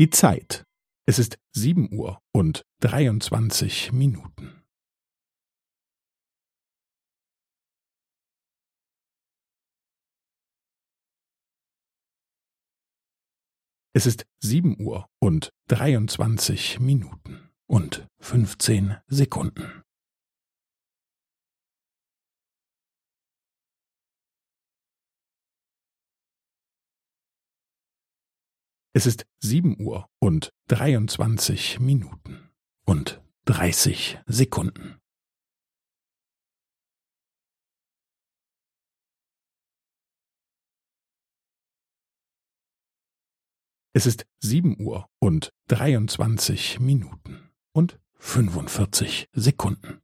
Die Zeit. Es ist sieben Uhr und dreiundzwanzig Minuten. Es ist sieben Uhr und dreiundzwanzig Minuten und fünfzehn Sekunden. Es ist sieben Uhr und dreiundzwanzig Minuten und dreißig Sekunden. Es ist sieben Uhr und dreiundzwanzig Minuten und fünfundvierzig Sekunden.